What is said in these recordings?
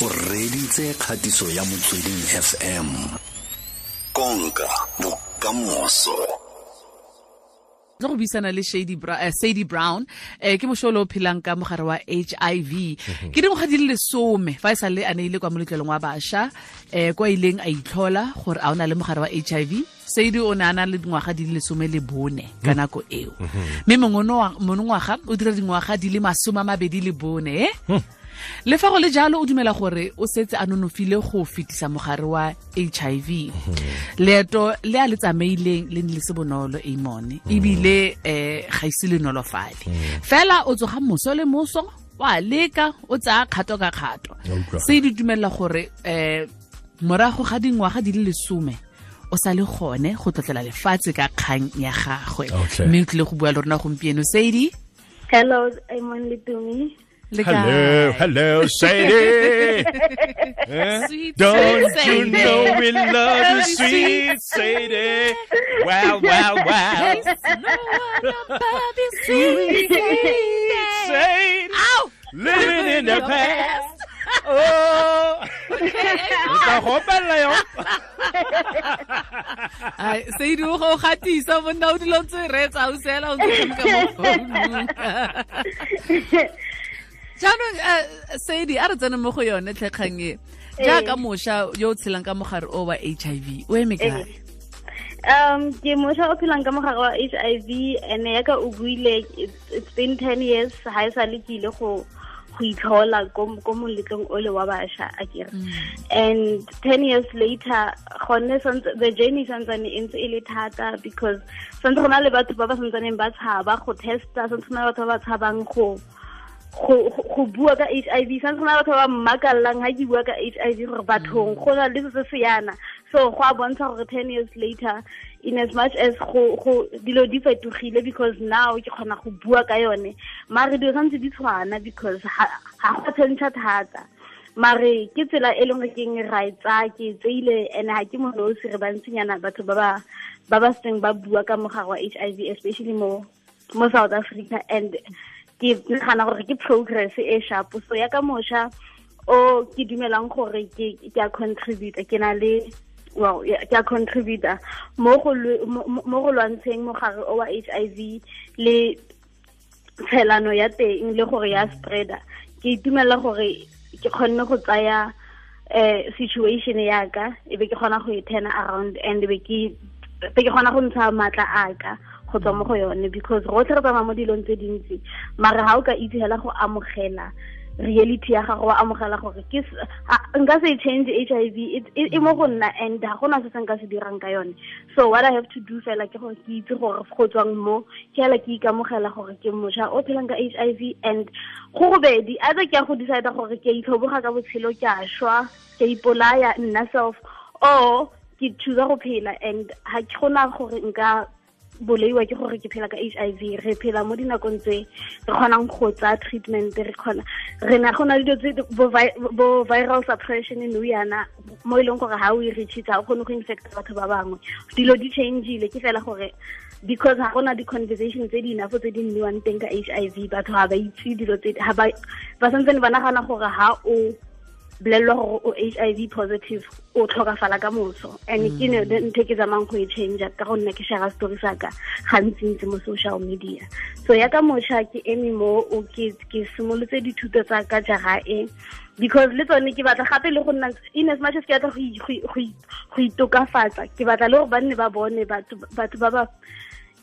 o reditse kgatiso ya motsweding fm konka bokamoso. Tlo go buisana le Shady uh, Sadie Brown eh ke mosholo o phelang ka mogare wa h i v. Ke dingwaga di le lesome fa e sa le a neile kwa moletlelong wa bašwa eh kwa ileng a itlhola gore a o na le mogare wa h i v. Sadie o ne a na le dingwaga di le lesome le bone ka nako eo. Mme monongwaga o dira dingwaga di le masome a mabedi le bone eh le fa go le jalo o dumela gore o setse a nonofile go fetisa mogare wa hiv leeto le a le tsamaileng le ne le se bonolo amon ebile um ga ise le nolofale fela o tsoga moso le moso wa leka o tsaya kgato ka kgato. Se di dumelela gore um morago ga dingwaga di le lesome o sa le gone go tlotlela lefatshe ka kgang ya gagwe. Mme o tlile go bua le rona gompieno. Sedi hello amon Hello, hello, Sadie. eh? Sweet, Don't sweet you Sadie. know we love you, sweet Sadie? Wow, wow, wow. No one above you, sweet Sadie, Ow! living in the past. Oh, Ita gopela yo. Ai, se di go gatisa monna o dilo ntse re tsa o sela o ka mo founung. Jaanong eh, Sady a re tsene mo go yone tlhekgang e. Jaaka mošwa yo o tshelang ka mogare o wa HIV, o eme kae? um ke motšha o phelang ka mogare wa h i v and yaka o buile it's been ten years ga e sa le ke ile go go itlhola ko ko moletlong o le wa bašwa a kere and ten years later gone the journey santsane e ntse e le thata because santse go na le batho ba ba santsaneng ba tshaba go testa santse go na le batho ba ba tshabang go go bua ka HIV santse go na le batho ba mmakallang ha ke bua ka HIV gore bathong go na le se se yana. So go a bontsha gore ten years later in as much as go go dilo di fetogile because now ke kgona go bua ka yone mare dilo santse di tshwana because ha go tshentsha thata. Mare ke tsela e leng gore ke eng ra ke tseile and ha ke monosi re bantsinyana batho ba ba ba ba seng ba bua ka mogare wa HIV especially mo mo South Africa. And ke nagana gore ke progress e sharp. So ya ka mošwa o ke dumelang gore ke ke a contribute ke na le well ya- ke a contribute mo go lwe- mo mo go lwantsheng mogare o wa HIV le tshelano ya teng le gore ya spreader ke itumela gore ke kgonne go tsaya eh situation ya ka e be ke kgona go e turn around and be ke be ke kgona go ntsha matla a ka go tswa mo go yone because rotlhe re tsamaya mo dilong tse dintsi mare ga o ka itse hela go amogela reality ya gago wa amogela gore ke s- a- nka se e change HIV it- e e mo go nna and ga gona se se nka se dirang ka yone. So what i have to do fela ke gore ke itse gore go tswang mo ke hela ke ikamogela gore ke mošwa o phelang ka HIV and go gobedi either ke ya go decide gore ke a itlhoboga ka botshelo ke a šwa ke a ipolaya nna self or ke choose go phela and ha ke gona gore nka boleiwa ke gore ke phela ka HIV re phela mo dinakong tse re kgonang go tsa treatment re kgona re na go na le dilo tse bo vi- bo viral suppression nou yana mo e leng gore ha o e reachitsa o kgone go infecta batho ba bangwe. Dilo di changile ke fela gore because ha gona di-conversation tse di enough tse di nniwang teng ka HIV batho ga ba itse dilo tse ha ba santsene ba nagana gore ha o bolelelwa gore o h i v positive o tlhokafala ka moso. And ke ne ntho e ke tsamayng go e change ka gonne ke share story sa ka gantsi-ntsi mo social media. So ya ka mošha ke eme mo o ke ke simolotse dithuto tsa ka e because le tsone ke batla gape le go nna in as much as ke batla go itokafatsa ke batla le gore ba nne ba bone batho batho ba ba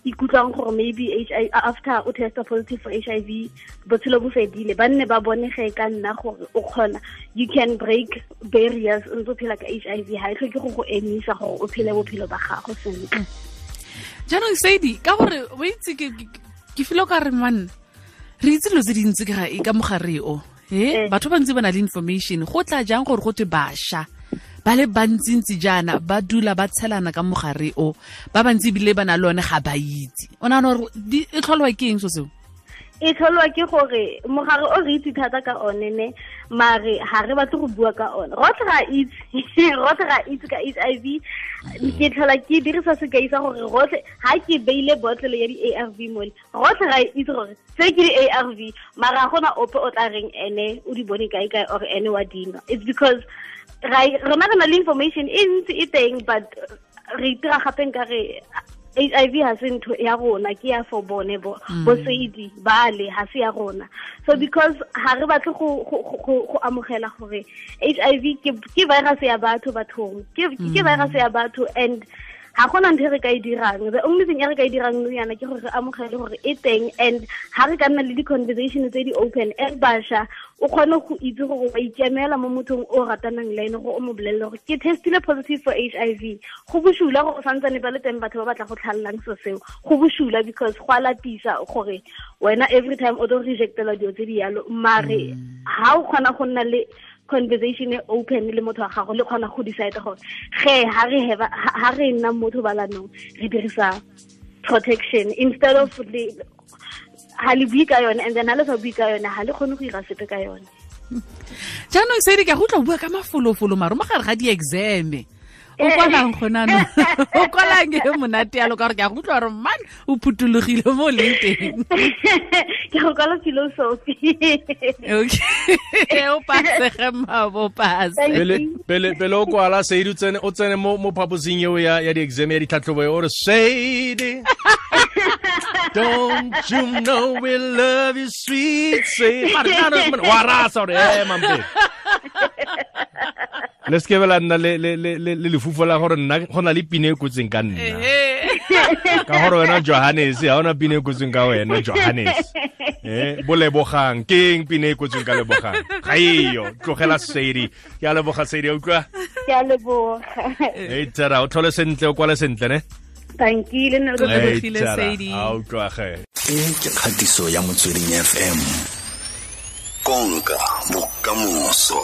ikutlwang gore maybe HIV after o testa positive for h i v botshelo bo fedile ba nne ba bone ge ka nna gore o kgona. You can break barriers o ntse o phela ka h i v ga e tlhoke go go emisa gore o phele bophelo ba gago sentle. Jaanong sadi ka gore o itse ke filo ka re man re itse dilo tse dintsi ka ga- ka mogare o e batho ba ntse ba na le information go tla jang gore go te bašwa ba le bantsintsi jaana ba dula ba tshelana ka mogare o ba bantsi ebile ba na le one ga ba itse. O nagana gore e tlholwa ke eng so seo e tlholwa ke gore mogare o re itse thata ka one ne mare ga re batle go bua ka one. Rotlhe ga itse rotlhe ga itse ka h i v. Ke tlhola ke dirisa sekai sa gore rotlhe ga ke beile botlelo ya di-a r v mole rotlhe ga itse gore se ke di-a r v mara ga gona ope o tla reng ene o di bone kae kae or ene wa it's because rona re na le information e ntsi e teng but re itira gape nka re HIV ha se ntho ya rona ke ya for bone bo bo seidi bale ha se ya rona. So because ha re batle go go amogela gore HIV ke ke virus ya batho bathong. Ke ke virus ya batho and ga gona ntho e re ka e dirang. The only thing e re ka e dirang nou yana ke gore re amogele gore e teng and ga re ka nna le di-conversation tse di-open e bašwa o kgone go itse gore wa ikemela mo mothong o ratanang le ene gore o mo bolelele gore ke testile positive for h i v. Go bosula gore santsane ba le teng batho ba batla go tlhalelang so seo. Go bosula because go a lapisa gore wena every time o tlo rejectela dilo tse di yalo mare mm. ga o kgona go nna le conversation e open le motho wa gago le kgona go decide gore ge ha re nna motho balanong re dirisa protection. Instead of ha le bui ka yone and then ha le sa bui ka yone ha le kgone go ira sepe ka yone. Jaanong sedi ke a go tla bua ka mafolofolo mare mo gare ga di-exame o kwalang gonano o kwalang e monate yalo ka gore ke a go utlwa gore man o phuthologile mo leng teng? Ke go kwala philosophy. O pasege mabo pase. O kwala seidi o tsene mo phaposing eo ya di-exam ya ditlhatlhobo e ore re seidi Don't you know we love you sweet say wa rasa gore e le se ke bela nna le lefufo la gore nna go na le pine e kotseng ka nna. Ka gore wena johannes ga ona pine e kotseng ka wena johannes. Eh bo lebogang keng pine e kotseng ka lebogang? Ga eyo tlogela seidi ke a leboga seidi o utlwa? Ke a leboga. E o tlhole sentle o kwale sentle ne? Tankile nna lebogile seidi a utlwa ge. E ke kgatiso ya motsweding fm konka bokamoso